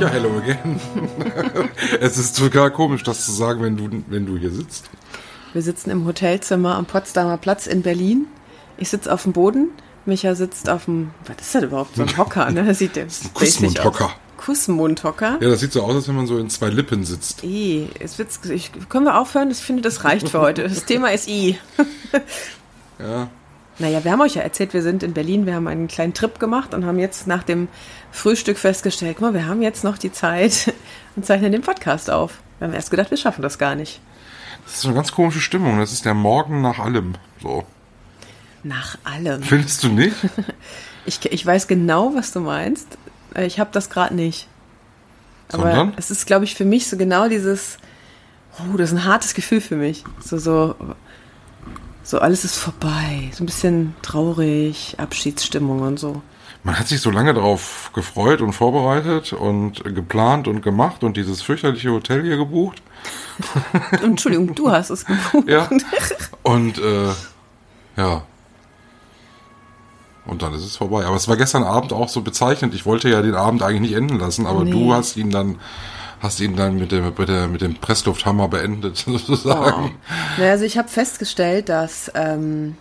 Ja, hello again. es ist total komisch, das zu sagen, wenn du, wenn du hier sitzt. Wir sitzen im Hotelzimmer am Potsdamer Platz in Berlin. Ich sitze auf dem Boden. Micha sitzt auf dem. Was ist das überhaupt? So ein Hocker, ne? Das sieht der ein Kussmundhocker. Kussmundhocker. Ja, das sieht so aus, als wenn man so in zwei Lippen sitzt. I. Es wird, ich, können wir aufhören? Ich finde, das reicht für heute. Das Thema ist I. ja. Naja, wir haben euch ja erzählt, wir sind in Berlin, wir haben einen kleinen Trip gemacht und haben jetzt nach dem Frühstück festgestellt, guck mal, wir haben jetzt noch die Zeit und zeichnen den Podcast auf. Wir haben erst gedacht, wir schaffen das gar nicht. Das ist eine ganz komische Stimmung. Das ist der Morgen nach allem. So. Nach allem. Findest du nicht? ich, ich weiß genau, was du meinst. Ich habe das gerade nicht. Aber Sondern? es ist, glaube ich, für mich so genau dieses, oh, das ist ein hartes Gefühl für mich. So, so, so alles ist vorbei. So ein bisschen traurig, Abschiedsstimmung und so. Man hat sich so lange darauf gefreut und vorbereitet und geplant und gemacht und dieses fürchterliche Hotel hier gebucht. Entschuldigung, du hast es gebucht. Ja. Und äh, ja. Und dann ist es vorbei. Aber es war gestern Abend auch so bezeichnend. Ich wollte ja den Abend eigentlich nicht enden lassen, aber Nee. du hast ihn dann hast ihn dann mit dem, mit, der, mit dem Presslufthammer beendet, sozusagen. Naja, also ich habe festgestellt, dass ähm,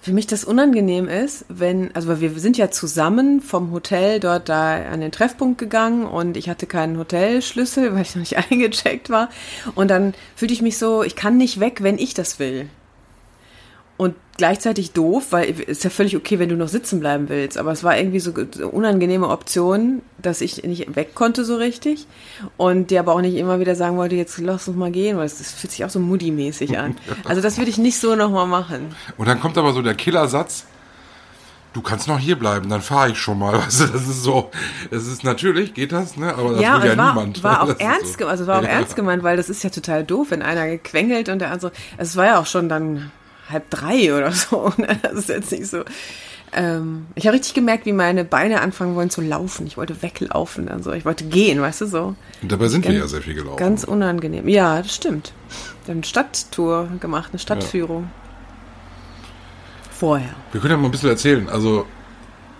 für mich das unangenehm ist, wenn, also wir sind ja zusammen vom Hotel dort da an den Treffpunkt gegangen und ich hatte keinen Hotelschlüssel, weil ich noch nicht eingecheckt war. Und dann fühlte ich mich so, ich kann nicht weg, wenn ich das will. Und gleichzeitig doof, weil es ist ja völlig okay, wenn du noch sitzen bleiben willst. Aber es war irgendwie so unangenehme Option, dass ich nicht weg konnte so richtig. Und die aber auch nicht immer wieder sagen wollte, jetzt lass uns mal gehen, weil es das fühlt sich auch so Moody-mäßig an. Also das würde ich nicht so nochmal machen. Und dann kommt aber so der Killersatz. Du kannst noch hier bleiben, dann fahre ich schon mal. Du, das ist so, es ist natürlich, geht das, ne? Aber das ja, will ja war, niemand. war Das auch ist ernst, so. also war auch Ja. ernst gemeint, weil das ist ja total doof, wenn einer gequengelt und der andere, also es war ja auch schon dann halb drei oder so. ne? Das ist jetzt nicht so. Ähm, ich habe richtig gemerkt, wie meine Beine anfangen wollen zu laufen. Ich wollte weglaufen, also ich wollte gehen, weißt du so. Und dabei sind wir Ganz- ja sehr viel gelaufen. Ganz unangenehm. Ja, das stimmt. Wir haben eine Stadttour gemacht, eine Stadtführung. Vorher. Wir können ja mal ein bisschen erzählen. Also,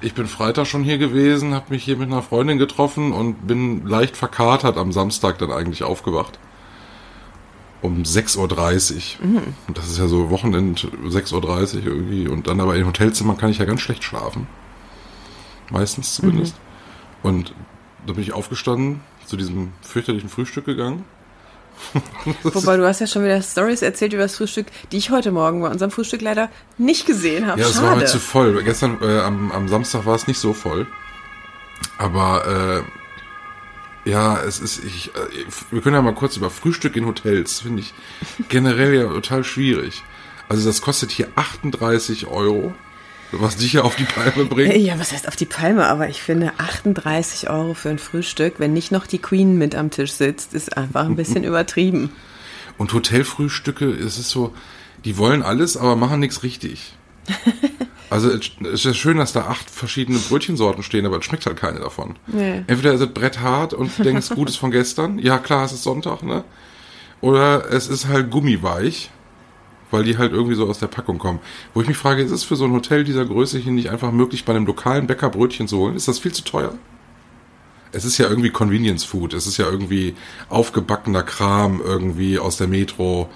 ich bin Freitag schon hier gewesen, habe mich hier mit einer Freundin getroffen und bin leicht verkatert am Samstag dann eigentlich aufgewacht. Um 6.30 Uhr. Und das ist ja so Wochenend 6.30 Uhr irgendwie. Und dann aber in Hotelzimmern kann ich ja ganz schlecht schlafen. Meistens zumindest. Und da bin ich aufgestanden, zu diesem fürchterlichen Frühstück gegangen. Wobei du hast ja schon wieder Stories erzählt über das Frühstück, die ich heute Morgen bei unserem Frühstück leider nicht gesehen habe. Ja, es war mir zu voll. Gestern äh, am, am Samstag war es nicht so voll. Aber äh, ja, es ist, ich, äh, wir können ja mal kurz über Frühstück in Hotels, finde ich generell ja total schwierig. Also das kostet hier 38 Euro, was dich ja auf die Palme bringt. Ja, was heißt auf die Palme? Aber ich finde 38 Euro für ein Frühstück, wenn nicht noch die Queen mit am Tisch sitzt, ist einfach ein bisschen übertrieben. Und Hotelfrühstücke, es ist so, die wollen alles, aber machen nichts richtig. Also es ist schön, dass da acht verschiedene Brötchensorten stehen, aber es schmeckt halt keine davon. Nee. Entweder ist es bretthart und du denkst, gut ist von gestern. Ja, klar, es ist Sonntag, ne? Oder es ist halt gummiweich, weil die halt irgendwie so aus der Packung kommen. Wo ich mich frage, ist es für so ein Hotel dieser Größe hier nicht einfach möglich, bei einem lokalen Bäcker Brötchen zu holen? Ist das viel zu teuer? Es ist ja irgendwie Convenience Food. Es ist ja irgendwie aufgebackener Kram irgendwie aus der Metro.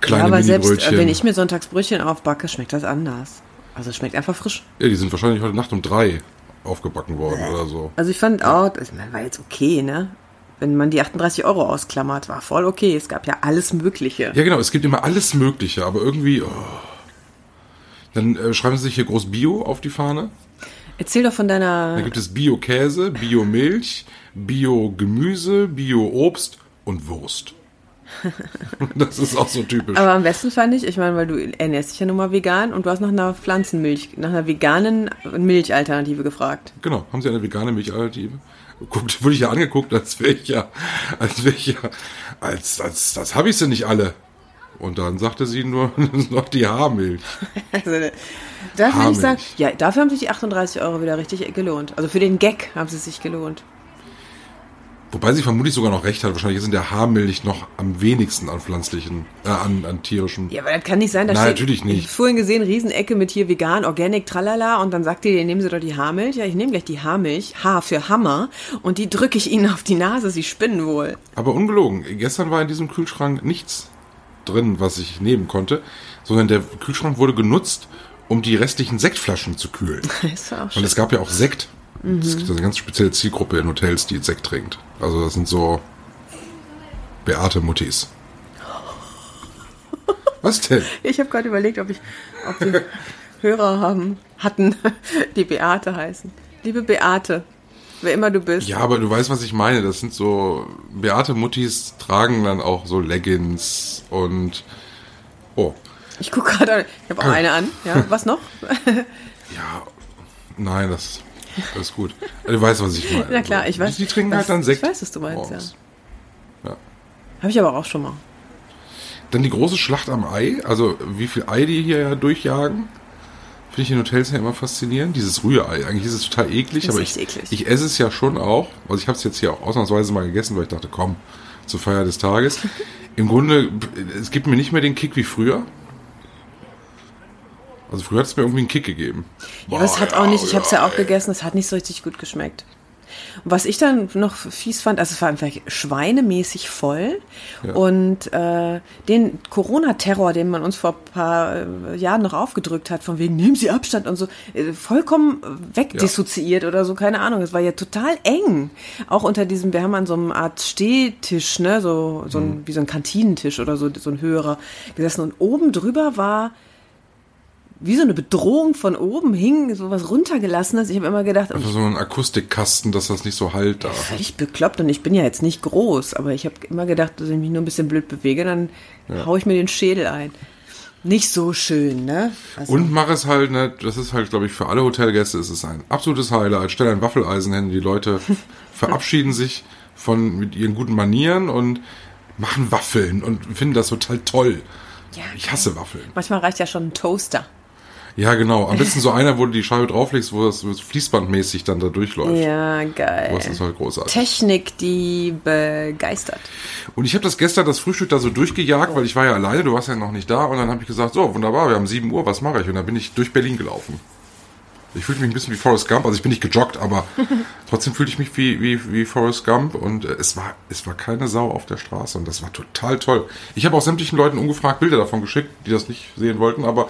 Kleine ja, aber selbst äh, wenn ich mir sonntags Brötchen aufbacke, schmeckt das anders. Also es schmeckt einfach frisch. ja, die sind wahrscheinlich heute Nacht um drei aufgebacken worden oder so. Also ich fand auch, das war jetzt okay, ne? Wenn man die 38 Euro ausklammert, war voll okay. Es gab ja alles Mögliche. Ja, genau, es gibt immer alles Mögliche, aber irgendwie. Oh. Dann äh, schreiben sie sich hier groß Bio auf die Fahne. Erzähl doch von deiner. gibt es Bio-Käse, Bio-Milch, Bio-Gemüse, Bio-Obst und Wurst. das ist auch so typisch. Aber am besten fand ich, ich meine, weil du ernährst dich ja nun mal vegan und du hast nach einer Pflanzenmilch, nach einer veganen Milchalternative gefragt. genau, haben sie eine vegane Milchalternative? guckt, wurde ich ja angeguckt, als wäre ich ja, als wäre ich ja, als, als, das habe ich sie nicht alle. Und dann sagte sie nur noch die Haarmilch. Also, da will ich sagen, ja, dafür haben sich die 38 Euro wieder richtig gelohnt. Also für den Gag haben sie sich gelohnt. Wobei sie vermutlich sogar noch recht hat. Wahrscheinlich ist in der Haarmilch noch am wenigsten an pflanzlichen, äh, an, an tierischem. Ja, aber das kann nicht sein. Da Nein, steht, natürlich nicht. Ich vorhin gesehen, Riesenecke mit hier vegan, organic, tralala. Und dann sagt die, nehmen Sie doch die Haarmilch. Ja, ich nehme gleich die Haarmilch. Haar für Hammer. Und die drücke ich Ihnen auf die Nase. Sie spinnen wohl. Aber ungelogen, gestern war in diesem Kühlschrank nichts drin, was ich nehmen konnte, sondern der Kühlschrank wurde genutzt, um die restlichen Sektflaschen zu kühlen. Ist auch Und schön. es gab ja auch Sekt. Es gibt eine ganz spezielle Zielgruppe in Hotels, die Sekt trinkt. Also das sind so Beate Muttis. Was denn? Ich habe gerade überlegt, ob ich, ob wir Hörer haben, hatten, die Beate heißen. Liebe Beate, wer immer du bist. Ja, aber du weißt, was ich meine. Das sind so Beate Muttis tragen dann auch so Leggings und oh, Ich gucke gerade, ich habe auch eine an. Ja, was noch? ja, nein, das, das ist gut. Du weißt, was ich meine. Na klar, ich weiß. Die, die trinken was- halt dann Sekt. Ich weiß, was du meinst, morgens. ja. Habe ich aber auch schon mal. Dann die große Schlacht am Ei, also wie viel Ei die hier ja durchjagen. Finde ich in Hotels ja immer faszinierend. Dieses Rührei, eigentlich ist es total eklig, Ist aber ich, eklig. ich esse es ja schon auch. Also ich habe es jetzt hier auch ausnahmsweise mal gegessen, weil ich dachte, komm, zur Feier des Tages. Im Grunde, es gibt mir nicht mehr den Kick wie früher. Also früher hat es mir irgendwie einen Kick gegeben. Ja, aber es hat auch nicht, ich habe es ja auch gegessen, es hat nicht so richtig gut geschmeckt. Und was ich dann noch fies fand, also es war einfach schweinemäßig voll Ja. und äh, den Corona-Terror, den man uns vor ein paar äh, Jahren noch aufgedrückt hat, von wegen nehmen Sie Abstand und so, äh, vollkommen wegdissoziiert oder so, keine Ahnung. Es war ja total eng. Auch unter diesem, wir haben an so einem Art Stehtisch, ne, so, so ein, wie so ein Kantinentisch oder so, so ein höherer gesessen und oben drüber war wie so eine Bedrohung von oben hing, sowas runtergelassenes. Ich habe immer gedacht, Einfach so ein Akustikkasten, dass das nicht so halt da. völlig bekloppt und ich bin ja jetzt nicht groß, aber ich habe immer gedacht, dass ich mich nur ein bisschen blöd bewege, dann hau ich mir den Schädel ein. Nicht so schön, ne? Also, Und mach es halt, ne, das ist halt, glaube ich, für alle Hotelgäste ist es ein absolutes Highlight. Stell ein Waffeleisen hin, die Leute verabschieden sich von mit ihren guten Manieren und machen Waffeln und finden das total toll. Ja, ich hasse Waffeln. manchmal reicht ja schon ein Toaster. Ja, genau. Am besten so einer, wo du die Scheibe drauflegst, wo das fließbandmäßig dann da durchläuft. Ja, geil. Das ist halt großartig. Technik, die begeistert. Und ich habe das gestern, das Frühstück da so durchgejagt, weil ich war ja alleine, du warst ja noch nicht da. Und dann habe ich gesagt, so, wunderbar, wir haben 7 Uhr, was mache ich? Und dann bin ich durch Berlin gelaufen. Ich fühlte mich ein bisschen wie Forrest Gump, also ich bin nicht gejoggt, aber trotzdem fühlte ich mich wie, wie, wie Forrest Gump und äh, es war, es war keine Sau auf der Straße und das war total toll. Ich habe auch sämtlichen Leuten ungefragt Bilder davon geschickt, die das nicht sehen wollten, aber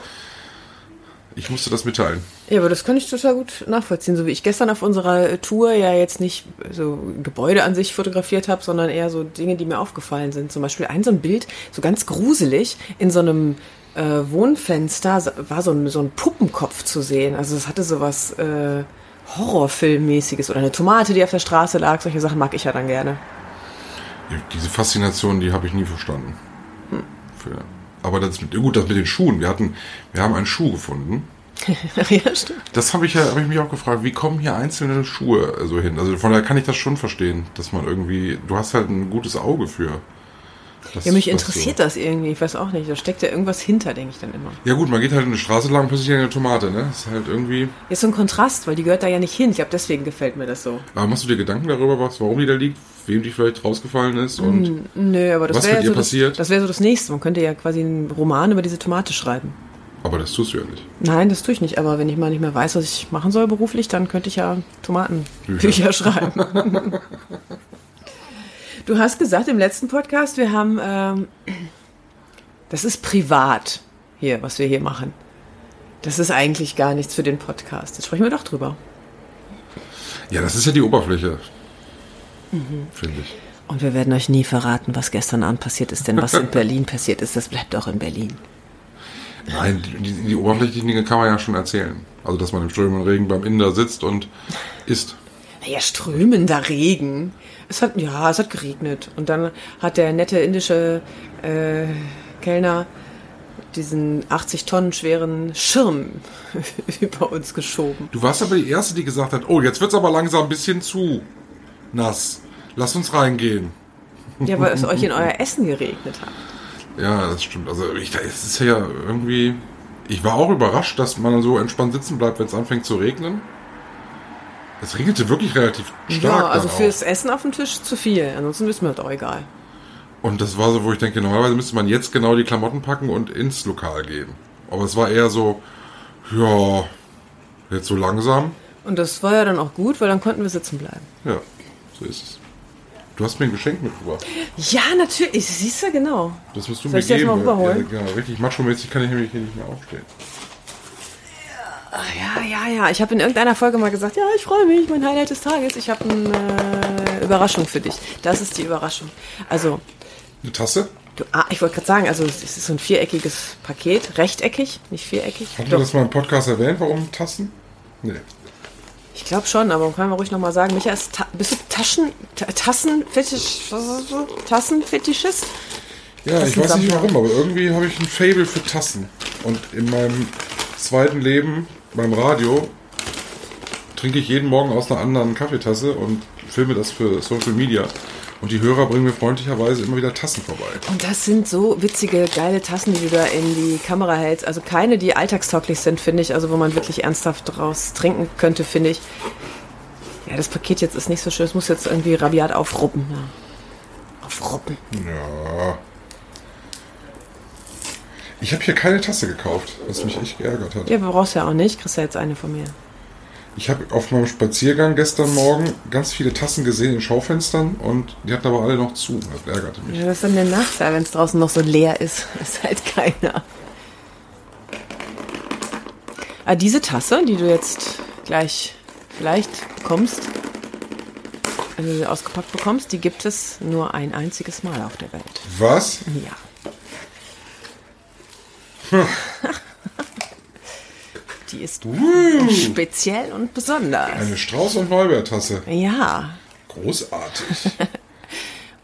ich musste das mitteilen. Ja, aber das kann ich total gut nachvollziehen. So wie ich gestern auf unserer Tour ja jetzt nicht so Gebäude an sich fotografiert habe, sondern eher so Dinge, die mir aufgefallen sind. Zum Beispiel ein so ein Bild, so ganz gruselig, in so einem äh, Wohnfenster war so ein, so ein Puppenkopf zu sehen. Also es hatte so was äh, Horrorfilmmäßiges oder eine Tomate, die auf der Straße lag. Solche Sachen mag ich ja dann gerne. Diese Faszination, die habe ich nie verstanden. Für, aber das mit, gut, das mit den Schuhen. Wir hatten, wir haben einen Schuh gefunden. ja, stimmt. Das habe ich ja, habe ich mich auch gefragt, wie kommen hier einzelne Schuhe so hin? Also von daher kann ich das schon verstehen, dass man irgendwie, du hast halt ein gutes Auge für. Das, Ja, mich interessiert das irgendwie. Ich weiß auch nicht. Da steckt ja irgendwas hinter, denke ich dann immer. So. Ja gut, man geht halt eine Straße lang, plötzlich eine Tomate, ne? Das ist halt irgendwie. Ist so ein Kontrast, weil die gehört da ja nicht hin. Ich glaube, deswegen gefällt mir das so. Aber machst du dir Gedanken darüber, was, warum die da liegt, wem die vielleicht rausgefallen ist und Nö, aber das Was wäre mit ihr so das, passiert? das wäre so das nächste. Man könnte ja quasi einen Roman über diese Tomate schreiben. aber das tust du ja nicht. Nein, das tue ich nicht. Aber wenn ich mal nicht mehr weiß, was ich machen soll beruflich, dann könnte ich ja Tomatenbücher Bücher. schreiben. du hast gesagt im letzten Podcast, wir haben, ähm, das ist privat hier, was wir hier machen. Das ist eigentlich gar nichts für den Podcast. Jetzt sprechen wir doch drüber. Ja, das ist ja die Oberfläche. Mhm. Finde ich. Und wir werden euch nie verraten, was gestern Abend passiert ist, denn was in Berlin passiert ist, das bleibt auch in Berlin. Nein, die, die oberflächlichen Dinge kann man ja schon erzählen. Also, dass man im strömenden Regen beim Inder sitzt und isst. Naja, strömender Regen. Es hat, ja, es hat geregnet. Und dann hat der nette indische äh, Kellner diesen 80 Tonnen schweren Schirm über uns geschoben. Du warst aber die Erste, die gesagt hat, oh, jetzt wird's aber langsam ein bisschen zu. Nass. Lass uns reingehen. Ja, weil es euch in euer Essen geregnet hat. Ja, das stimmt. Also ich, es ist ja irgendwie. Ich war auch überrascht, dass man so entspannt sitzen bleibt, wenn es anfängt zu regnen. Es regnete wirklich relativ stark. Ja, also fürs Essen auf dem Tisch zu viel. Ansonsten ist mir das auch egal. Und das war so, wo ich denke, normalerweise müsste man jetzt genau die Klamotten packen und ins Lokal gehen. Aber es war eher so, ja, jetzt so langsam. Und das war ja dann auch gut, weil dann konnten wir sitzen bleiben. Ja, so ist es. Du hast mir ein Geschenk mitgebracht. Ja, natürlich. Siehst du, genau. Das musst du Soll mir ich das geben. mal rüberholen? Ja, genau. Richtig macho-mäßig kann ich nämlich hier nicht mehr aufstehen. Ach, ja, ja, ja. Ich habe in irgendeiner Folge mal gesagt, ja, ich freue mich, mein Highlight des Tages. Ich habe eine äh, Überraschung für dich. Das ist die Überraschung. Also, Eine Tasse? du, ah, ich wollte gerade sagen, also es ist so ein viereckiges Paket, rechteckig, nicht viereckig. Hatten wir das mal im Podcast erwähnt, warum Tassen? Nee. Ich glaube schon, aber können wir ruhig nochmal sagen, Micha, ist ta bist du Taschen, ta Tassenfetisch? Tassenfetischist? Ja, ich weiß nicht warum, aber irgendwie habe ich ein Fable für Tassen. Und in meinem zweiten Leben beim Radio trinke ich jeden Morgen aus einer anderen Kaffeetasse und filme das für Social Media. Und die Hörer bringen mir freundlicherweise immer wieder Tassen vorbei. Und das sind so witzige, geile Tassen, die du da in die Kamera hältst. Also keine, die alltagstauglich sind, finde ich. Also wo man wirklich ernsthaft draus trinken könnte, finde ich. Ja, das Paket jetzt ist nicht so schön. Es muss jetzt irgendwie rabiat aufruppen. Ja. Aufruppen. Ja. Ich habe hier keine Tasse gekauft, was mich echt geärgert hat. Ja, brauchst ja auch nicht. Kriegst ja jetzt eine von mir. Ich habe auf meinem Spaziergang gestern Morgen ganz viele Tassen gesehen in Schaufenstern und die hatten aber alle noch zu. Das ärgerte mich. Ja, das ist dann der Nachteil, wenn es draußen noch so leer ist. Ist halt keiner. Ah, diese Tasse, die du jetzt gleich vielleicht bekommst, also sie ausgepackt bekommst, die gibt es nur ein einziges Mal auf der Welt. Was? Ja. Die ist speziell und besonders. Eine Strauß- und Neubert-Tasse. Ja. Großartig.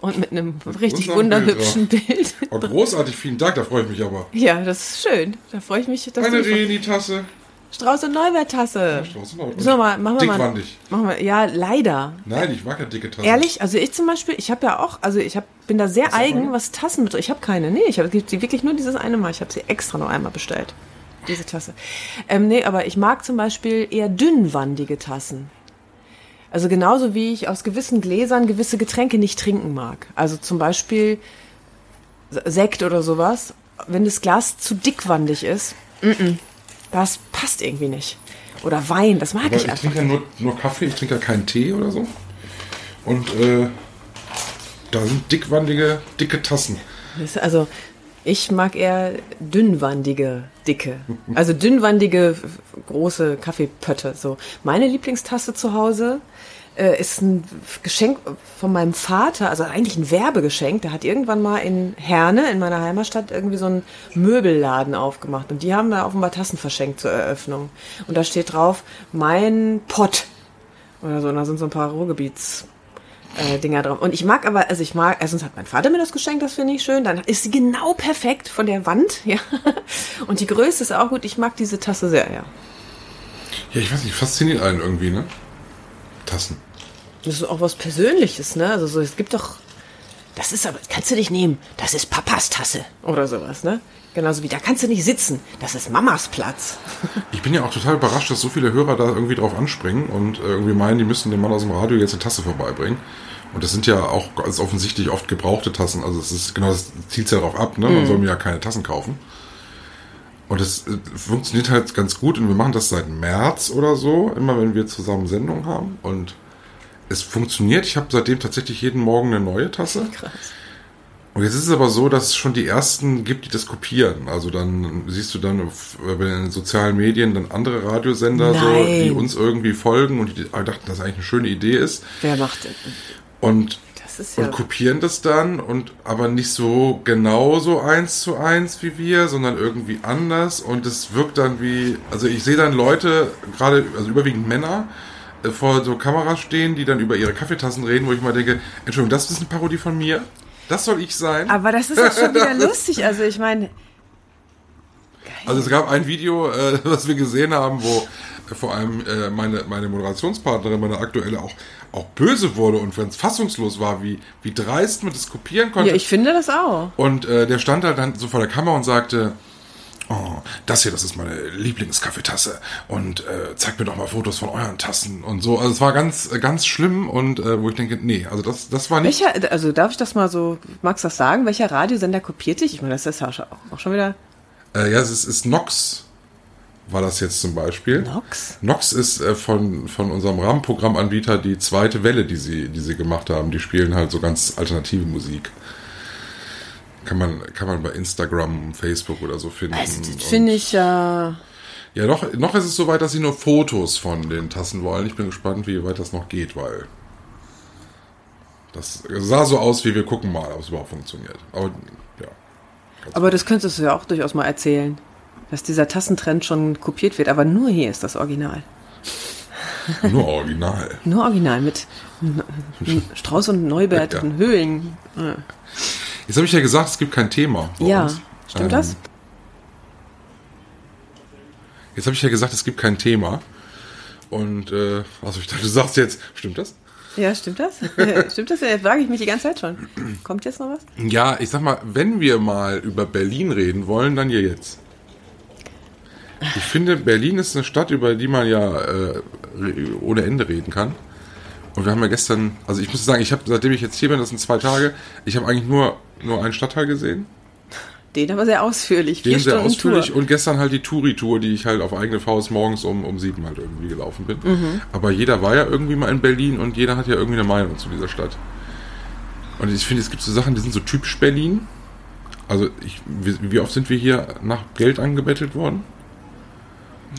Und mit einem richtig wunderhübschen Bild. Oh, großartig, vielen Dank, da freue ich mich aber. Ja, das ist schön. Da freue ich mich, dass Eine Reni-Tasse. Strauß- und Neubert-Tasse. Strauß und Neubert. So, mal, machen wir mal. Machen wir, ja, leider. Nein, ich mag ja dicke Tassen. Ehrlich, also ich zum Beispiel, ich habe ja auch, also ich hab, bin da sehr du eigen, was Tassen betrifft. Ich habe keine, nee, ich habe sie wirklich nur dieses eine Mal. Ich habe sie extra noch einmal bestellt, diese Tasse. Ähm, nee, aber ich mag zum Beispiel eher dünnwandige Tassen. Also genauso wie ich aus gewissen Gläsern gewisse Getränke nicht trinken mag. Also zum Beispiel Sekt oder sowas. Wenn das Glas zu dickwandig ist, mm -mm, das passt irgendwie nicht. Oder Wein, das mag Aber ich ich einfach. trinke ja nur, nur Kaffee, ich trinke ja keinen Tee oder so. Und äh, da sind dickwandige, dicke Tassen. Also ich mag eher dünnwandige, dicke. Also dünnwandige, große Kaffeepötte. So. Meine Lieblingstasse zu Hause äh, ist ein Geschenk von meinem Vater, also eigentlich ein Werbegeschenk. Der hat irgendwann mal in Herne, in meiner Heimatstadt, irgendwie so einen Möbelladen aufgemacht. Und die haben da offenbar Tassen verschenkt zur Eröffnung. Und da steht drauf, mein Pott. Oder so. Und da sind so ein paar Ruhrgebiets äh, Dinger drauf. Und ich mag aber, also ich mag, erstens hat mein Vater mir das geschenkt, das finde ich schön. Dann ist sie genau perfekt von der Wand, ja. Und die Größe ist auch gut. Ich mag diese Tasse sehr, ja. Ja, ich weiß nicht, fasziniert einen irgendwie, ne? Tassen. Das ist auch was Persönliches, ne? Also so, es gibt doch, das ist aber, kannst du nicht nehmen. Das ist Papas Tasse oder sowas, ne? Genauso wie da kannst du nicht sitzen. Das ist Mamas Platz. Ich bin ja auch total überrascht, dass so viele Hörer da irgendwie drauf anspringen und äh, irgendwie meinen, die müssen dem Mann aus dem Radio jetzt eine Tasse vorbeibringen. Und das sind ja auch ganz offensichtlich oft gebrauchte Tassen. Also es ist genau das zielt ja darauf ab, ne? Man soll mir ja keine Tassen kaufen. Und es äh, funktioniert halt ganz gut und wir machen das seit März oder so, immer wenn wir zusammen Sendung haben. Und es funktioniert. Ich habe seitdem tatsächlich jeden Morgen eine neue Tasse. Krass. Und jetzt ist es aber so, dass es schon die ersten gibt, die das kopieren. Also dann siehst du dann auf, äh, bei den sozialen Medien dann andere Radiosender, so, die uns irgendwie folgen und die dachten, dass das eigentlich eine schöne Idee ist. Wer macht Und, das? Ja. und kopieren das dann und aber nicht so genau so eins zu eins wie wir, sondern irgendwie anders. Und es wirkt dann wie, also ich sehe dann Leute, gerade, also überwiegend Männer, äh, vor so Kameras stehen, die dann über ihre Kaffeetassen reden, wo ich mal denke, Entschuldigung, das ist eine Parodie von mir? Das soll ich sein? Aber das ist auch schon wieder lustig. Also ich meine, Also es gab ein Video, äh, was wir gesehen haben, wo vor allem äh, meine, meine Moderationspartnerin, meine aktuelle, auch, auch böse wurde und ganz fassungslos war, wie, wie dreist man das kopieren konnte. Ja, ich finde das auch. Und äh, der stand halt dann so vor der Kamera und sagte, oh, das hier, das ist meine Lieblingskaffeetasse und äh, zeigt mir doch mal Fotos von euren Tassen und so. Also es war ganz, äh, ganz schlimm und äh, wo ich denke, nee, also das, das war nicht... Welcher, also darf ich das mal so, magst du das sagen? Welcher Radiosender kopiert dich? Ich meine, das ist ja auch schon wieder... Äh, ja, es ist, ist Nox war das jetzt zum Beispiel. Nox? Nox ist äh, von, von unserem Rahmenprogrammanbieter die zweite Welle, die sie, die sie gemacht haben. Die spielen halt so ganz alternative Musik. Kann man, kann man bei Instagram, Facebook oder so finden. Also, das finde ich ja. Äh ja, noch, noch ist es soweit, dass sie nur Fotos von den Tassen wollen. Ich bin gespannt, wie weit das noch geht, weil das sah so aus, wie wir gucken mal, ob es überhaupt funktioniert. Aber ja. Aber das könntest du ja auch durchaus mal erzählen dass dieser Tassentrend schon kopiert wird, aber nur hier ist das Original. Nur Original. nur Original mit Strauß und Neubert ja. und Höhlen. Ja. Jetzt habe ich ja gesagt, es gibt kein Thema. Ja, uns. stimmt ähm, das? Jetzt habe ich ja gesagt, es gibt kein Thema. Und, äh, also ich dachte, du sagst jetzt, stimmt das? Ja, stimmt das? stimmt das? Jetzt frage ich mich die ganze Zeit schon. Kommt jetzt noch was? Ja, ich sag mal, wenn wir mal über Berlin reden wollen, dann hier jetzt. Ich finde, Berlin ist eine Stadt, über die man ja äh, ohne Ende reden kann. Und wir haben ja gestern, also ich muss sagen, ich habe, seitdem ich jetzt hier bin, das sind zwei Tage, ich habe eigentlich nur, nur einen Stadtteil gesehen. Den aber sehr ausführlich. Den sehr Stunden ausführlich Tour. und gestern halt die Touri-Tour, die ich halt auf eigene Faust morgens um, um sieben halt irgendwie gelaufen bin. Mhm. Aber jeder war ja irgendwie mal in Berlin und jeder hat ja irgendwie eine Meinung zu dieser Stadt. Und ich finde, es gibt so Sachen, die sind so typisch Berlin. Also ich, wie, wie oft sind wir hier nach Geld angebettelt worden?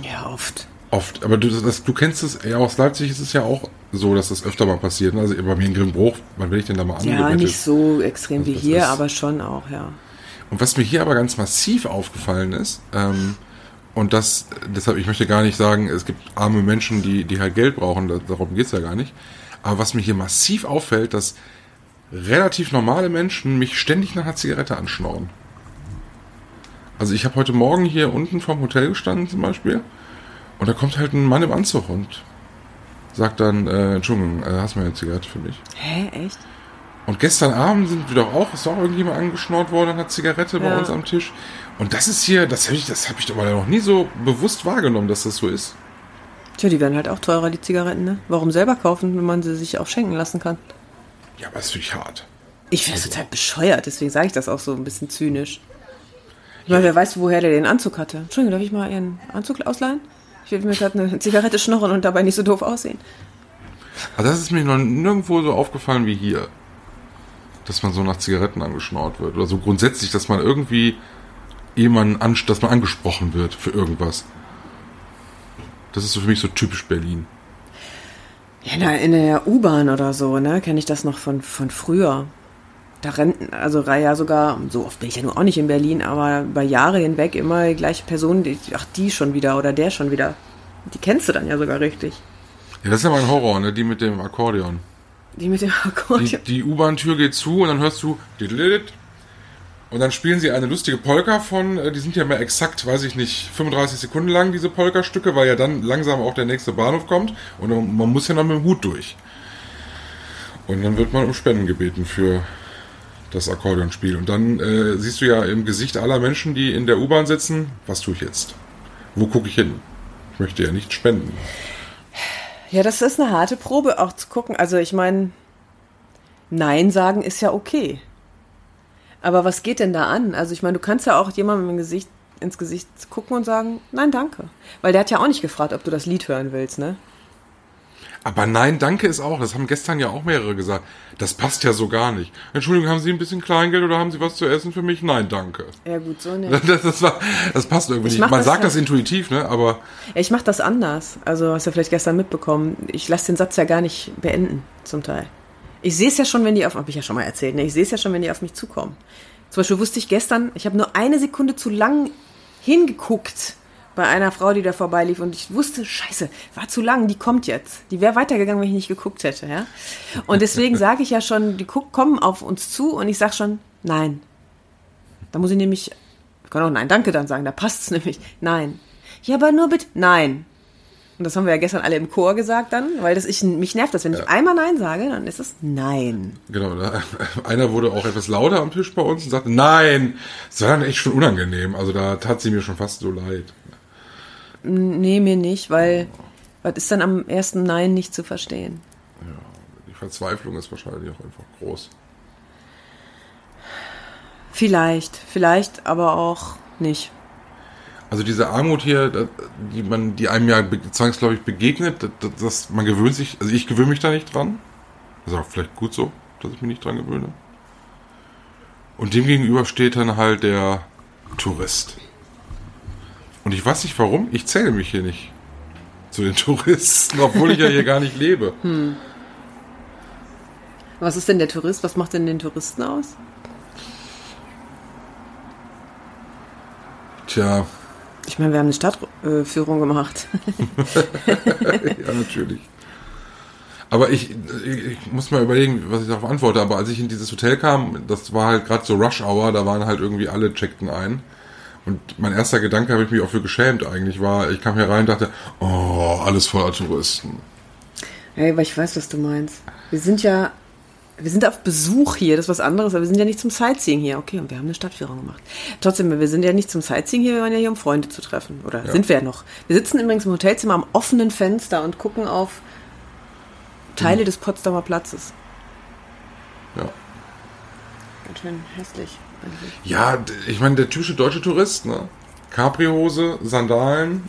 Ja, oft. Oft. Aber du, das, du kennst es, ja, aus Leipzig ist es ja auch so, dass das öfter mal passiert. Ne? Also bei mir in Grimbruch, wann will ich denn da mal angebettet? Ja, nicht so extrem also wie hier, aber schon auch, ja. Und was mir hier aber ganz massiv aufgefallen ist, ähm, und das, deshalb, ich möchte gar nicht sagen, es gibt arme Menschen, die, die halt Geld brauchen, darum geht's ja gar nicht. Aber was mir hier massiv auffällt, dass relativ normale Menschen mich ständig nach einer Zigarette anschnorren. Also ich habe heute Morgen hier unten vom Hotel gestanden zum Beispiel und da kommt halt ein Mann im Anzug und sagt dann, äh, Entschuldigung, äh, hast du mal eine Zigarette für mich? Hä, echt? Und gestern Abend sind wir doch auch, ist auch irgendjemand angeschnort worden an der Zigarette ja. bei uns am Tisch. Und das ist hier, das habe ich, das habe ich doch mal noch nie so bewusst wahrgenommen, dass das so ist. Tja, die werden halt auch teurer, die Zigaretten, ne? Warum selber kaufen, wenn man sie sich auch schenken lassen kann? Ja, aber das finde ich hart. Ich finde das also. total bescheuert, deswegen sage ich das auch so ein bisschen zynisch. Ich meine, wer weiß, woher der den Anzug hatte. Entschuldigung, darf ich mal Ihren Anzug ausleihen? Ich will mir gerade eine Zigarette schnorren und dabei nicht so doof aussehen. Aber das ist mir noch nirgendwo so aufgefallen wie hier. Dass man so nach Zigaretten angeschnort wird. Oder so grundsätzlich, dass man irgendwie jemanden, dass man angesprochen wird für irgendwas. Das ist so für mich so typisch Berlin. Ja, in der U-Bahn oder so, ne, kenne ich das noch von, von früher da renten, also ja sogar, so oft bin ich ja nur auch nicht in Berlin, aber bei Jahre hinweg immer die gleiche Person, die, ach, die schon wieder oder der schon wieder. Die kennst du dann ja sogar richtig. Ja, das ist ja mein Horror, ne? Die mit dem Akkordeon. Die mit dem Akkordeon. Die, die U-Bahn-Tür geht zu und dann hörst du und dann spielen sie eine lustige Polka von, äh, die sind ja mehr exakt, weiß ich nicht, 35 Sekunden lang, diese Polka-Stücke, weil ja dann langsam auch der nächste Bahnhof kommt und man muss ja noch mit dem Hut durch. Und dann wird man um Spenden gebeten für das Akkordeonspiel. Und dann äh, siehst du ja im Gesicht aller Menschen, die in der U-Bahn sitzen, was tue ich jetzt? Wo gucke ich hin? Ich möchte ja nicht spenden. Ja, das ist eine harte Probe auch zu gucken. Also ich meine, Nein sagen ist ja okay. Aber was geht denn da an? Also ich meine, du kannst ja auch jemandem im Gesicht, ins Gesicht gucken und sagen, nein, danke. Weil der hat ja auch nicht gefragt, ob du das Lied hören willst, ne? Aber nein, danke ist auch, das haben gestern ja auch mehrere gesagt. Das passt ja so gar nicht. Entschuldigung, haben Sie ein bisschen Kleingeld oder haben Sie was zu essen für mich? Nein, danke. Ja, gut, so nicht. Das, das, war, das passt irgendwie nicht. Man das sagt halt. das intuitiv, ne? Aber. Ich mache das anders. Also hast du vielleicht gestern mitbekommen. Ich lasse den Satz ja gar nicht beenden, zum Teil. Ich sehe es ja schon, wenn die auf, habe ich ja schon mal erzählt, ne? Ich sehe es ja schon, wenn die auf mich zukommen. Zum Beispiel wusste ich gestern, ich habe nur eine Sekunde zu lang hingeguckt bei einer Frau, die da vorbeilief und ich wusste, scheiße, war zu lang, die kommt jetzt. Die wäre weitergegangen, wenn ich nicht geguckt hätte. Ja? Und deswegen sage ich ja schon, die kommen auf uns zu und ich sage schon, nein. Da muss ich nämlich Wir können auch Nein, danke dann sagen, da passt es nämlich. Nein. Ja, aber nur bitte. Nein. Und das haben wir ja gestern alle im Chor gesagt dann, weil das ich, mich nervt das. Wenn ich einmal Nein sage, dann ist es Nein. Genau, da, einer wurde auch etwas lauter am Tisch bei uns und sagte, nein, das war dann echt schon unangenehm. Also da tat sie mir schon fast so leid. Nee, mir nicht, weil was ist dann am ersten Nein nicht zu verstehen? Die Verzweiflung ist wahrscheinlich auch einfach groß. Vielleicht, vielleicht, aber auch nicht. Also diese Armut hier, die man, die einem ja zwangsläufig begegnet, das, das- das, man gewöhnt sich, also ich gewöhne mich da nicht dran. Das ist auch vielleicht gut so, dass ich mich nicht dran gewöhne. Und dem gegenüber steht dann halt der Tourist. Und ich weiß nicht warum, ich zähle mich hier nicht zu den Touristen, obwohl ich ja hier gar nicht lebe. Was ist denn der Tourist? Was macht denn den Touristen aus? Tja, Ich meine, wir haben eine Stadtführung gemacht. ja, natürlich. Aber ich, ich, ich muss mal überlegen, was ich darauf antworte. Aber als ich in dieses Hotel kam, das war halt gerade so Rush Hour, da waren halt irgendwie alle checkten ein. Und mein erster Gedanke, habe ich mich auch für geschämt eigentlich, war, ich kam hier rein und dachte, oh, alles voller Touristen. Hey, aber ich weiß, was du meinst. Wir sind ja, wir sind auf Besuch hier, das ist was anderes, aber wir sind ja nicht zum Sightseeing hier. Okay, und wir haben eine Stadtführung gemacht. Trotzdem, wir sind ja nicht zum Sightseeing hier, wir waren ja hier, um Freunde zu treffen. Oder sind wir ja noch. Wir sitzen übrigens im Hotelzimmer am offenen Fenster und gucken auf Teile des Potsdamer Platzes. Ja. Ganz schön hässlich. Ja, ich meine, der typische deutsche Tourist, ne? Capri-Hose, Sandalen,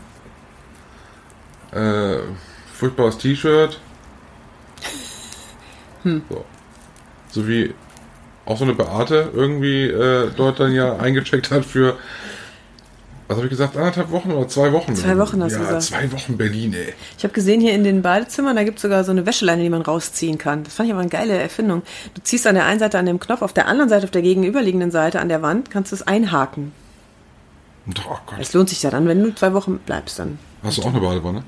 äh, furchtbares T-Shirt. So. so wie auch so eine Beate irgendwie äh, dort dann ja eingecheckt hat für, was habe ich gesagt, anderthalb Wochen oder zwei Wochen? Zwei Wochen hast du ja, gesagt. zwei Wochen Berlin, ey. Ich habe gesehen, hier in den Badezimmern, da gibt es sogar so eine Wäscheleine, die man rausziehen kann. Das fand ich aber eine geile Erfindung. Du ziehst an der einen Seite an dem Knopf, auf der anderen Seite, auf der gegenüberliegenden Seite an der Wand, kannst du es einhaken. Und, oh Gott, Es lohnt sich ja dann, wenn du zwei Wochen bleibst dann. hast du auch eine Badewanne?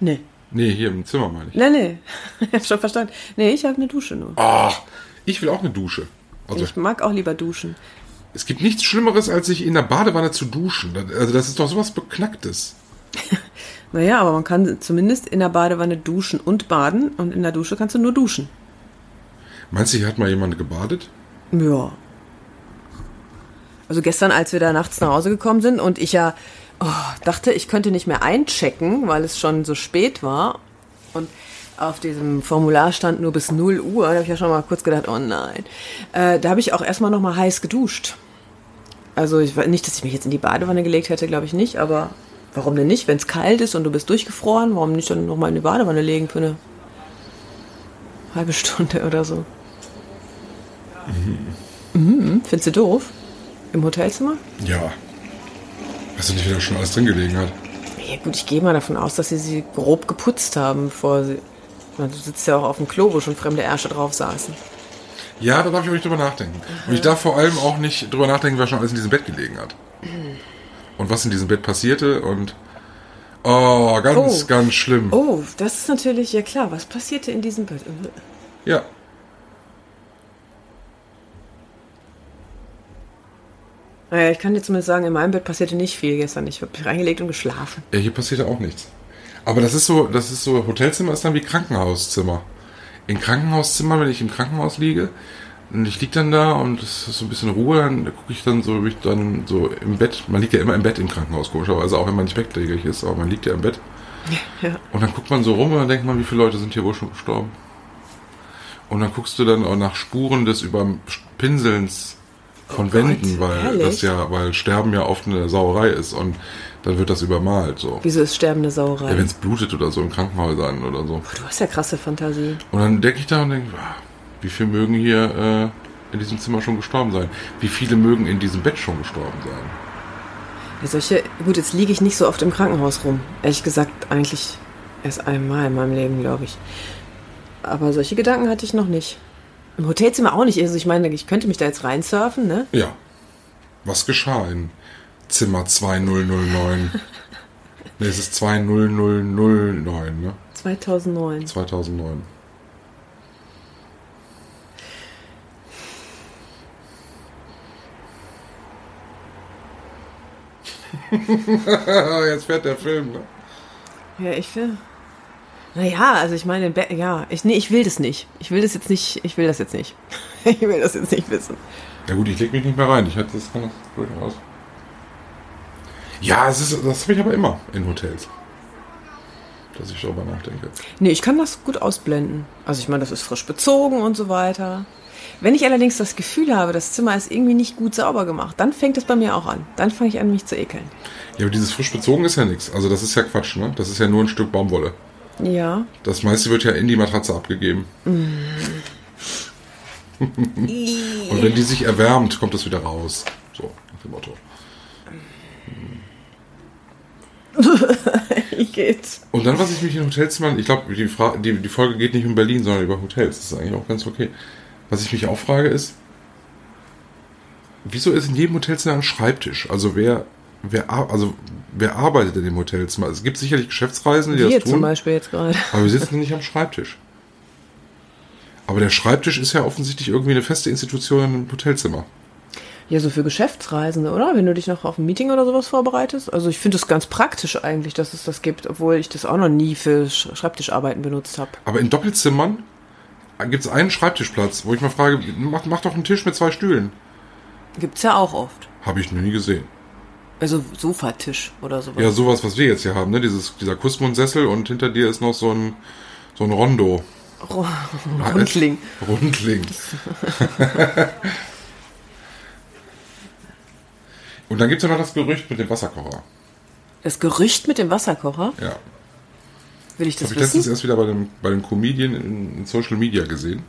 Nee. Nee, hier im Zimmer meine ich. Nee, nee. Ich hab schon verstanden. Nee, ich habe eine Dusche nur. Ach, ich will auch eine Dusche. Also Ich mag auch lieber duschen. Es gibt nichts Schlimmeres, als sich in der Badewanne zu duschen. Also das ist doch sowas Beknacktes. Naja, aber man kann zumindest in der Badewanne duschen und baden und in der Dusche kannst du nur duschen. Meinst du, hier hat mal jemand gebadet? Ja. Also gestern, als wir da nachts nach Hause gekommen sind und ich ja oh, dachte, ich könnte nicht mehr einchecken, weil es schon so spät war. Und auf diesem Formular stand nur bis 0 Uhr. Da habe ich ja schon mal kurz gedacht, oh nein. Äh, da habe ich auch erstmal noch mal heiß geduscht. Also ich weiß nicht, dass ich mich jetzt in die Badewanne gelegt hätte, glaube ich nicht. Aber warum denn nicht? Wenn es kalt ist und du bist durchgefroren, warum nicht dann noch mal in die Badewanne legen für eine halbe Stunde oder so? Mhm. Findest du doof? Im Hotelzimmer? Ja. Weißt du nicht, wie da schon alles drin gelegen hat? Ja gut, ich gehe mal davon aus, dass sie sie grob geputzt haben, bevor sie... Du sitzt ja auch auf dem Klo, wo schon fremde Ärsche drauf saßen. Ja, da darf ich auch nicht drüber nachdenken. Und ich darf vor allem auch nicht drüber nachdenken, wer schon alles in diesem Bett gelegen hat. Und was in diesem Bett passierte und... Oh, ganz, Oh. ganz schlimm. Oh, das ist natürlich, ja klar, was passierte in diesem Bett? Ja. Naja, ich kann dir zumindest sagen, in meinem Bett passierte nicht viel gestern. Ich habe mich reingelegt und geschlafen. Ja, hier passierte auch nichts. Aber das ist so, das ist so, Hotelzimmer ist dann wie Krankenhauszimmer. In Krankenhauszimmern, wenn ich im Krankenhaus liege, und ich liege dann da und es ist so ein bisschen Ruhe, dann gucke ich dann so, wie ich dann so im Bett, man liegt ja immer im Bett im Krankenhaus, komischerweise, auch wenn man nicht bettlägerig ist, aber man liegt ja im Bett. Ja. Und dann guckt man so rum und dann denkt man, wie viele Leute sind hier wohl schon gestorben. Und dann guckst du dann auch nach Spuren des Überpinselns von Wänden, weil ehrlich? das ja, weil Sterben ja oft eine Sauerei ist und dann wird das übermalt so. Wieso ist sterbende Sauerei? Ja, wenn es blutet oder so in Krankenhäusern oder so. du hast ja krasse Fantasie. Und dann denke ich da und denke, ah, wie viele mögen hier äh, in diesem Zimmer schon gestorben sein? Wie viele mögen in diesem Bett schon gestorben sein? Ja, solche, gut, jetzt liege ich nicht so oft im Krankenhaus rum. Ehrlich gesagt, eigentlich erst einmal in meinem Leben, glaube ich. Aber solche Gedanken hatte ich noch nicht. Im Hotelzimmer auch nicht. Also ich meine, ich könnte mich da jetzt reinsurfen, ne? Ja. Was geschah in Zimmer 2009? ne, es ist 20009, ne? 2009. 2009. Jetzt fährt der Film, ne? Ja, ich will. Naja, also ich meine, ja, ich, nee, ich will das nicht. Ich will das jetzt nicht, ich will das jetzt nicht. Ich will das jetzt nicht wissen. Ja gut, ich leg mich nicht mehr rein. Ich hatte das kann das durchaus. Ja, es ist, das habe ich aber immer in Hotels. Dass ich darüber nachdenke. Nee, ich kann das gut ausblenden. Also ich meine, das ist frisch bezogen und so weiter. Wenn ich allerdings das Gefühl habe, das Zimmer ist irgendwie nicht gut sauber gemacht, dann fängt es bei mir auch an. Dann fange ich an, mich zu ekeln. Ja, aber dieses frisch bezogen ist ja nichts. Also das ist ja Quatsch, ne? Das ist ja nur ein Stück Baumwolle. Ja. Das meiste wird ja in die Matratze abgegeben. Und wenn die sich erwärmt, kommt das wieder raus. So, nach dem Motto. Geht. Und dann, was ich mich in Hotelzimmern, ich glaube, die, die, die Folge geht nicht um Berlin, sondern über Hotels. Das ist eigentlich auch ganz okay. Was ich mich auch frage ist, wieso ist in jedem Hotelzimmer ein Schreibtisch? Also wer, wer, also wer arbeitet in dem Hotelzimmer? Es gibt sicherlich Geschäftsreisende, die Wir das zum tun, Beispiel jetzt gerade. aber wir sitzen nicht am Schreibtisch. Aber der Schreibtisch ist ja offensichtlich irgendwie eine feste Institution in einem Hotelzimmer. Ja, so für Geschäftsreisende, oder? Wenn du dich noch auf ein Meeting oder sowas vorbereitest. Also ich finde es ganz praktisch eigentlich, dass es das gibt, obwohl ich das auch noch nie für Sch- Schreibtischarbeiten benutzt habe. Aber in Doppelzimmern gibt es einen Schreibtischplatz, wo ich mal frage, mach, mach doch einen Tisch mit zwei Stühlen. Gibt's ja auch oft. Habe ich noch nie gesehen. Also Sofatisch oder sowas. Ja, sowas, was wir jetzt hier haben, ne? Dieses, dieser Kussmundsessel und hinter dir ist noch so ein, so ein Rondo. Ro- Rundling. Rundling. und dann gibt es ja noch das Gerücht mit dem Wasserkocher. Das Gerücht mit dem Wasserkocher, Ja. will ich Das das habe ich letztens wissen? erst wieder bei dem, bei dem Comedian in, in Social Media gesehen,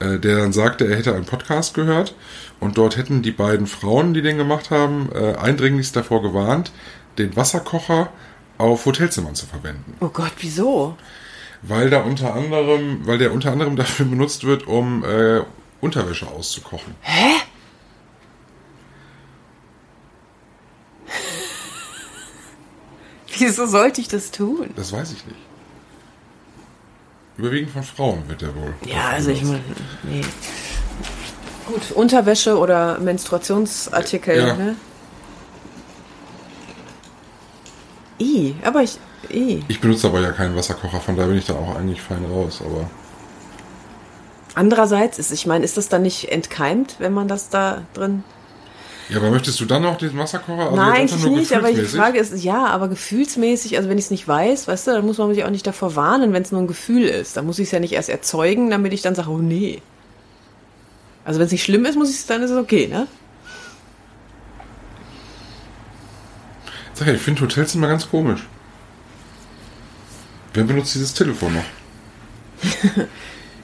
äh, der dann sagte, er hätte einen Podcast gehört und dort hätten die beiden Frauen, die den gemacht haben, äh, eindringlichst davor gewarnt, den Wasserkocher auf Hotelzimmern zu verwenden. Oh Gott, wieso? Weil da unter anderem, weil der unter anderem dafür benutzt wird, um äh, Unterwäsche auszukochen. Wieso sollte ich das tun? Das weiß ich nicht. Überwiegend von Frauen wird der wohl. Ja, also ich meine, nee. Gut, Unterwäsche oder Menstruationsartikel, Ja. ne? I, aber ich, I. Ich benutze aber ja keinen Wasserkocher, von daher bin ich da auch eigentlich fein raus. Aber Andererseits ist, ich meine, ist das dann nicht entkeimt, wenn man das da drin? Ja, aber möchtest du dann noch den Wasserkocher? Also Nein, nur nicht, aber die? Frage ist, ja, aber gefühlsmäßig, also wenn ich es nicht weiß, weißt du, dann muss man sich auch nicht davor warnen, wenn es nur ein Gefühl ist. Dann muss ich es ja nicht erst erzeugen, damit ich dann sage, oh nee. Also wenn es nicht schlimm ist, muss ich es, dann ist es okay, ne? Sag ja, ich finde Hotels immer ganz komisch. Wer benutzt dieses Telefon noch?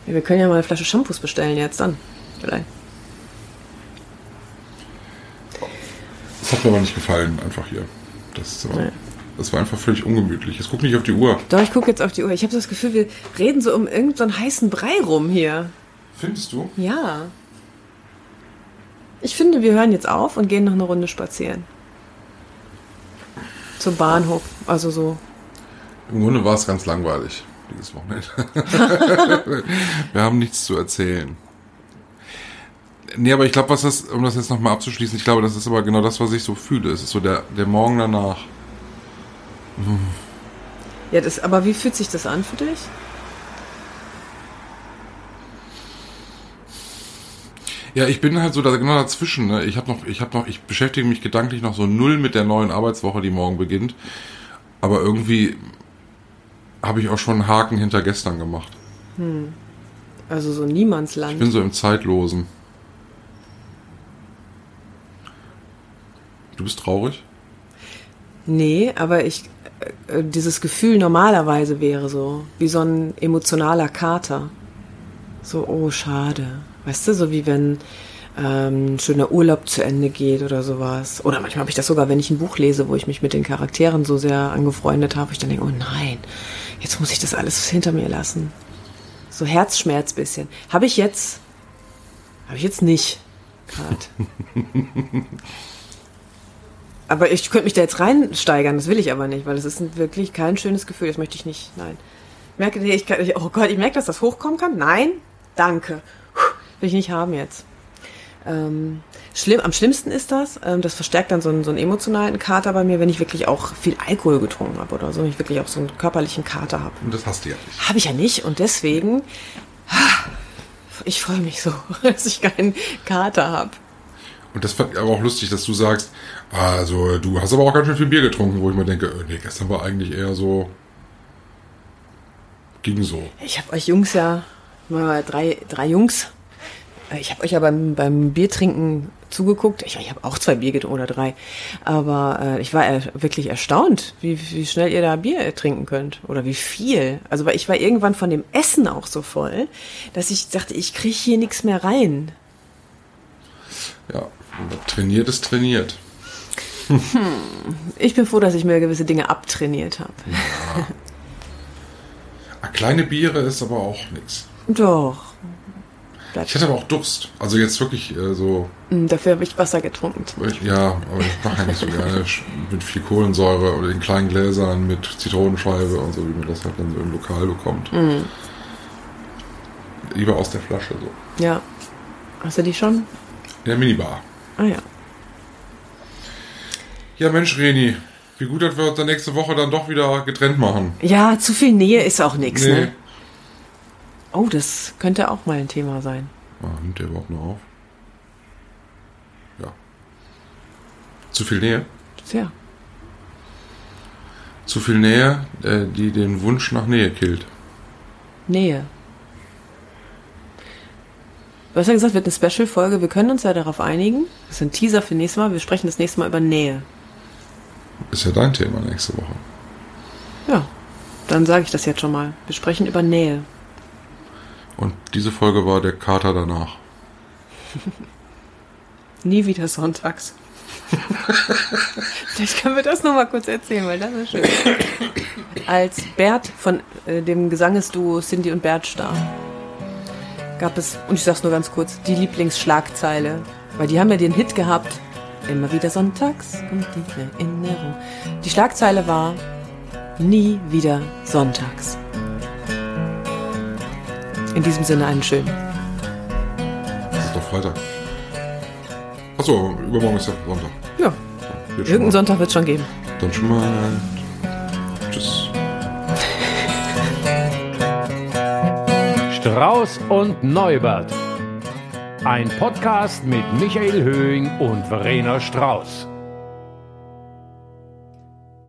Ja, wir können ja mal eine Flasche Shampoos bestellen jetzt dann. Vielleicht. Das hat mir aber nicht gefallen, einfach hier. Das, war, Nee. das war einfach völlig ungemütlich. Jetzt guck nicht auf die Uhr. Doch, ich gucke jetzt auf die Uhr. Ich habe das Gefühl, wir reden so um irgendeinen so heißen Brei rum hier. Findest du? Ja. Ich finde, wir hören jetzt auf und gehen noch eine Runde spazieren. Zum Bahnhof. Also so. Im Grunde war es ganz langweilig, dieses Wochenende. Wir haben nichts zu erzählen. Nee, aber ich glaube, was das, um das jetzt nochmal abzuschließen, ich glaube, das ist aber genau das, was ich so fühle. Es ist so der, der Morgen danach. Ja, das, aber wie fühlt sich das an für dich? Ja, ich bin halt so da genau dazwischen. Ne? Ich habe noch, ich habe noch, ich beschäftige mich gedanklich noch so null mit der neuen Arbeitswoche, die morgen beginnt. Aber irgendwie habe ich auch schon einen Haken hinter gestern gemacht. Also so Ich Niemandsland. bin so im Zeitlosen. Du bist traurig? Nee, aber ich. äh, Dieses Gefühl normalerweise wäre so, wie so ein emotionaler Kater. So, oh, schade. Weißt du, so wie wenn ähm, ein schöner Urlaub zu Ende geht oder sowas. Oder manchmal habe ich das sogar, wenn ich ein Buch lese, wo ich mich mit den Charakteren so sehr angefreundet habe, ich dann denke, oh nein, jetzt muss ich das alles hinter mir lassen. So Herzschmerz bisschen. Habe ich jetzt, habe ich jetzt nicht gerade. Aber ich könnte mich da jetzt reinsteigern, das will ich aber nicht, weil das ist wirklich kein schönes Gefühl, das möchte ich nicht, nein. Ich merke, nee, ich kann, ich, oh Gott, ich merke, dass das hochkommen kann. Nein, danke. Will ich nicht haben jetzt. Ähm, Schlimm, am schlimmsten ist das, ähm, das verstärkt dann so einen, so einen emotionalen Kater bei mir, wenn ich wirklich auch viel Alkohol getrunken habe oder so, wenn ich wirklich auch so einen körperlichen Kater habe. Und das hast du ja nicht. Habe ich ja nicht und deswegen, ah, ich freue mich so, dass ich keinen Kater habe. Und das fand ich aber auch lustig, dass du sagst, also du hast aber auch ganz schön viel Bier getrunken, wo ich mir denke, äh, nee, gestern war eigentlich eher so, ging so. Ich habe euch Jungs ja, mal drei, drei Jungs, äh, ich habe euch ja beim, beim Biertrinken zugeguckt. Ich, ich habe auch zwei Bier getrunken oder drei. Aber äh, ich war er, wirklich erstaunt, wie, wie schnell ihr da Bier trinken könnt. Oder wie viel. Also weil ich war irgendwann von dem Essen auch so voll, dass ich dachte, ich kriege hier nichts mehr rein. Ja, trainiert ist trainiert. Ich bin froh, dass ich mir gewisse Dinge abtrainiert habe. Ah, Kleine Biere ist aber auch nichts. Doch. Ich hatte aber auch Durst. Also jetzt wirklich äh, so, Mm, Dafür habe ich Wasser getrunken. ich, ja, aber ich mache ja nicht so gerne mit viel Kohlensäure oder in kleinen Gläsern mit Zitronenscheibe und so, wie man das halt dann so im Lokal bekommt. Lieber aus der Flasche so. Ja. Hast du die schon? In der Minibar. Ah ja. Ja, Mensch, Reni, wie gut, dass wir uns dann nächste Woche dann doch wieder getrennt machen. Ja, zu viel Nähe ist auch nichts, Nee. ne? Oh, das könnte auch mal ein Thema sein. Ah, nimmt der überhaupt noch auf? Ja. Zu viel Nähe? Tja. Zu viel Nähe, äh, die den Wunsch nach Nähe killt. Nähe. Du hast ja gesagt, wird eine Special-Folge. Wir können uns ja darauf einigen. Das ist ein Teaser für nächstes Mal. Wir sprechen das nächste Mal über Nähe. Ist ja dein Thema nächste Woche. Ja, dann sage ich das jetzt schon mal. Wir sprechen über Nähe. Und diese Folge war der Kater danach. Nie wieder sonntags. Vielleicht können wir das noch mal kurz erzählen, weil das ist schön. Als Bert von äh, dem Gesangesduo Cindy und Bert starb, gab es, und ich sag's nur ganz kurz, die Lieblingsschlagzeile. Weil die haben ja den Hit gehabt. Immer wieder sonntags kommt die Erinnerung. Die Schlagzeile war Nie wieder sonntags. In diesem Sinne einen schönen. Das ist doch Freitag. Achso, übermorgen ist ja Sonntag. Ja, Wird irgendeinen. Sonntag wird's schon geben. Dann schon mal. Strauß und Neubert. Ein Podcast mit Michael Höhing und Verena Strauß.